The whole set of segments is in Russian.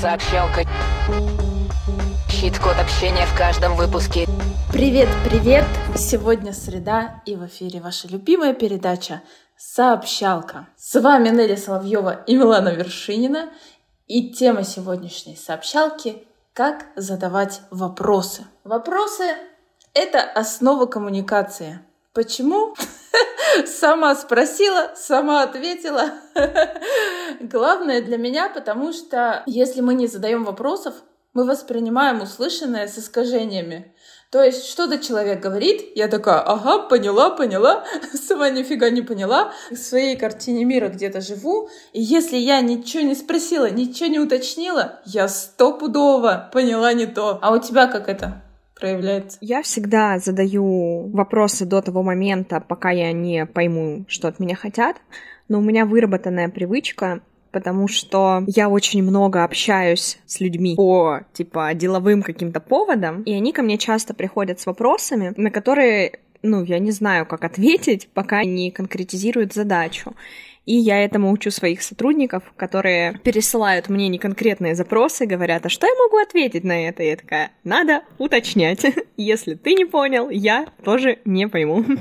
Сообщалка. Щит-код общения в каждом выпуске. Привет, привет! Сегодня среда и в эфире ваша любимая передача «Сообщалка». С вами Нелли Соловьева и Милана Вершинина. И тема сегодняшней сообщалки – как задавать вопросы. Вопросы – это основа коммуникации. Почему? Сама спросила, сама ответила. Главное для меня, потому что если мы не задаем вопросов, мы воспринимаем услышанное с искажениями. То есть что-то человек говорит, я такая, ага, поняла, поняла, сама нифига не поняла. В своей картине мира где-то живу, и если я ничего не спросила, ничего не уточнила, я стопудово поняла не то. А у тебя как это? Проявляется? Я всегда задаю вопросы до того момента, пока я не пойму, что от меня хотят. Но у меня выработанная привычка потому что я очень много общаюсь с людьми по, типа, деловым каким-то поводам, и они ко мне часто приходят с вопросами, на которые ну, я не знаю, как ответить, пока не конкретизируют задачу. И я этому учу своих сотрудников, которые пересылают мне неконкретные запросы, говорят, а что я могу ответить на это? Я такая, надо уточнять. Если ты не понял, я тоже не пойму.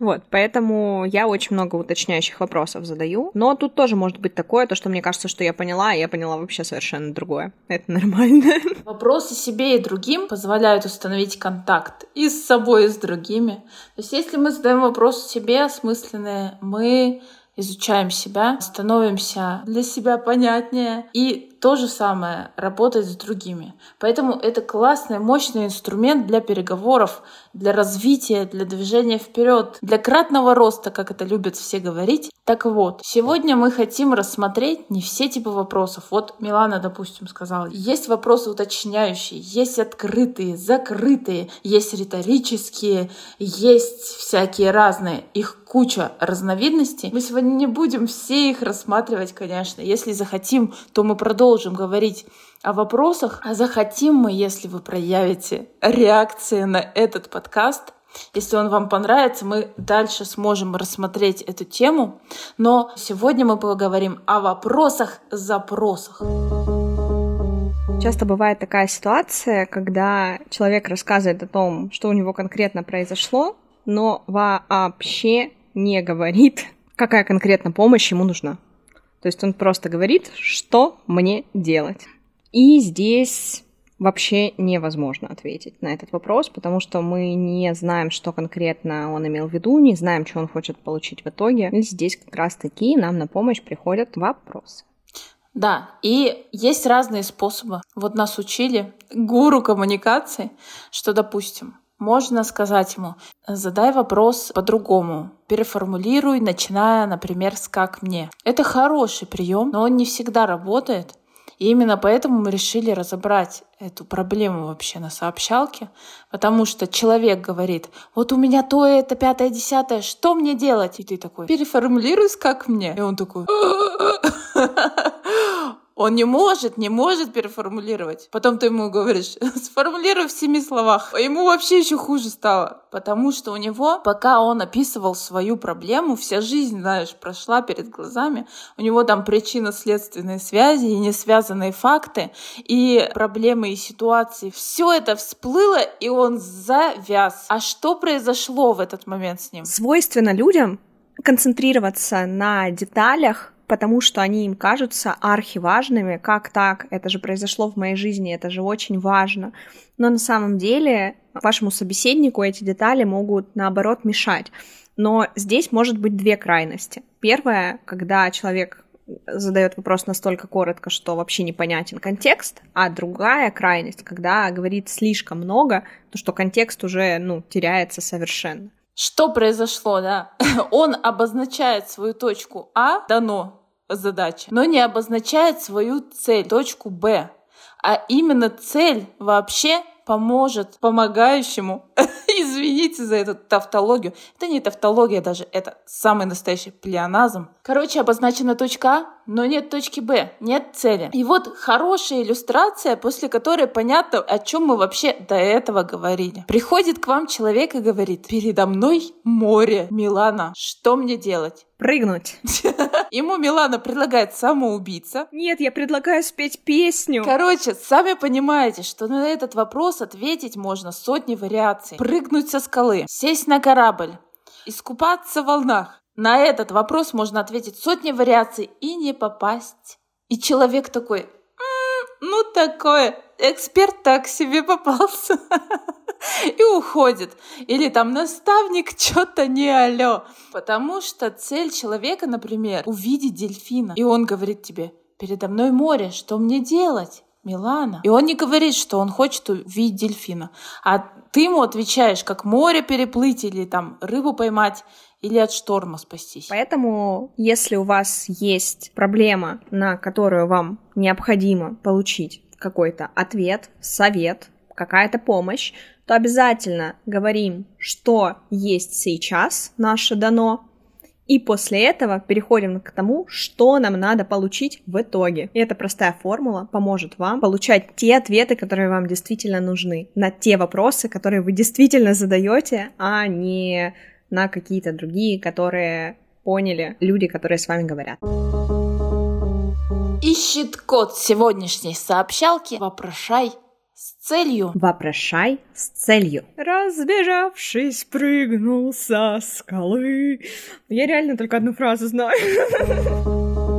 Вот, поэтому я очень много уточняющих вопросов задаю. Но тут тоже может быть такое, то, что мне кажется, что я поняла, а я поняла вообще совершенно другое. Это нормально. Вопросы себе и другим позволяют установить контакт и с собой, и с другими. То есть если мы задаем вопрос себе осмысленные, мы изучаем себя, становимся для себя понятнее и то же самое работать с другими. Поэтому это классный, мощный инструмент для переговоров, для развития, для движения вперед, для кратного роста, как это любят все говорить. Так вот, сегодня мы хотим рассмотреть не все типы вопросов. Вот Милана, допустим, сказала, есть вопросы уточняющие, есть открытые, закрытые, есть риторические, есть всякие разные. Их куча разновидностей. Мы сегодня не будем все их рассматривать, конечно. Если захотим, то мы продолжим говорить о вопросах, а захотим мы, если вы проявите реакции на этот подкаст, если он вам понравится, мы дальше сможем рассмотреть эту тему. Но сегодня мы поговорим о вопросах-запросах. Часто бывает такая ситуация, когда человек рассказывает о том, что у него конкретно произошло, но вообще не говорит, какая конкретно помощь ему нужна. То есть он просто говорит, что мне делать. И здесь вообще невозможно ответить на этот вопрос, потому что мы не знаем, что конкретно он имел в виду, не знаем, что он хочет получить в итоге. И здесь как раз-таки нам на помощь приходят вопросы. Да, и есть разные способы. Вот нас учили гуру коммуникации, что, допустим, можно сказать ему, задай вопрос по-другому, переформулируй, начиная, например, с «как мне». Это хороший прием, но он не всегда работает. И именно поэтому мы решили разобрать эту проблему вообще на сообщалке, потому что человек говорит, вот у меня то, это, пятое, десятое, что мне делать? И ты такой, переформулируй, как мне. И он такой, Он не может, не может переформулировать. Потом ты ему говоришь, сформулируй в семи словах. А ему вообще еще хуже стало. Потому что у него, пока он описывал свою проблему, вся жизнь, знаешь, прошла перед глазами. У него там причинно-следственные связи и не связанные факты, и проблемы и ситуации. Все это всплыло, и он завяз. А что произошло в этот момент с ним? Свойственно людям концентрироваться на деталях, потому что они им кажутся архиважными. Как так? Это же произошло в моей жизни, это же очень важно. Но на самом деле вашему собеседнику эти детали могут, наоборот, мешать. Но здесь может быть две крайности. Первая, когда человек задает вопрос настолько коротко, что вообще непонятен контекст, а другая крайность, когда говорит слишком много, то что контекст уже ну, теряется совершенно. Что произошло, да? Он обозначает свою точку А, дано, задача, но не обозначает свою цель, точку Б. А именно цель вообще поможет помогающему, извините за эту тавтологию, это не тавтология даже, это самый настоящий плеоназм. Короче, обозначена точка А, но нет точки Б, нет цели. И вот хорошая иллюстрация, после которой понятно, о чем мы вообще до этого говорили. Приходит к вам человек и говорит, передо мной море, Милана, что мне делать? Прыгнуть. Ему Милана предлагает самоубийца. Нет, я предлагаю спеть песню. Короче, сами понимаете, что на этот вопрос ответить можно сотни вариаций. Прыгнуть со скалы, сесть на корабль, искупаться в волнах. На этот вопрос можно ответить сотни вариаций и не попасть. И человек такой, «М, ну такое, эксперт так себе попался. И уходит. Или там наставник что-то не алё. Потому что цель человека, например, увидеть дельфина. И он говорит тебе, передо мной море, что мне делать? Милана. И он не говорит, что он хочет увидеть дельфина. А ты ему отвечаешь, как море переплыть или там рыбу поймать или от шторма спастись. Поэтому, если у вас есть проблема, на которую вам необходимо получить какой-то ответ, совет, какая-то помощь, то обязательно говорим, что есть сейчас наше дано, и после этого переходим к тому, что нам надо получить в итоге. И эта простая формула поможет вам получать те ответы, которые вам действительно нужны, на те вопросы, которые вы действительно задаете, а не на какие-то другие, которые поняли люди, которые с вами говорят. Ищет код сегодняшней сообщалки «Вопрошай с целью». Вопрошай с целью. Разбежавшись, прыгнул со скалы. Я реально только одну фразу знаю.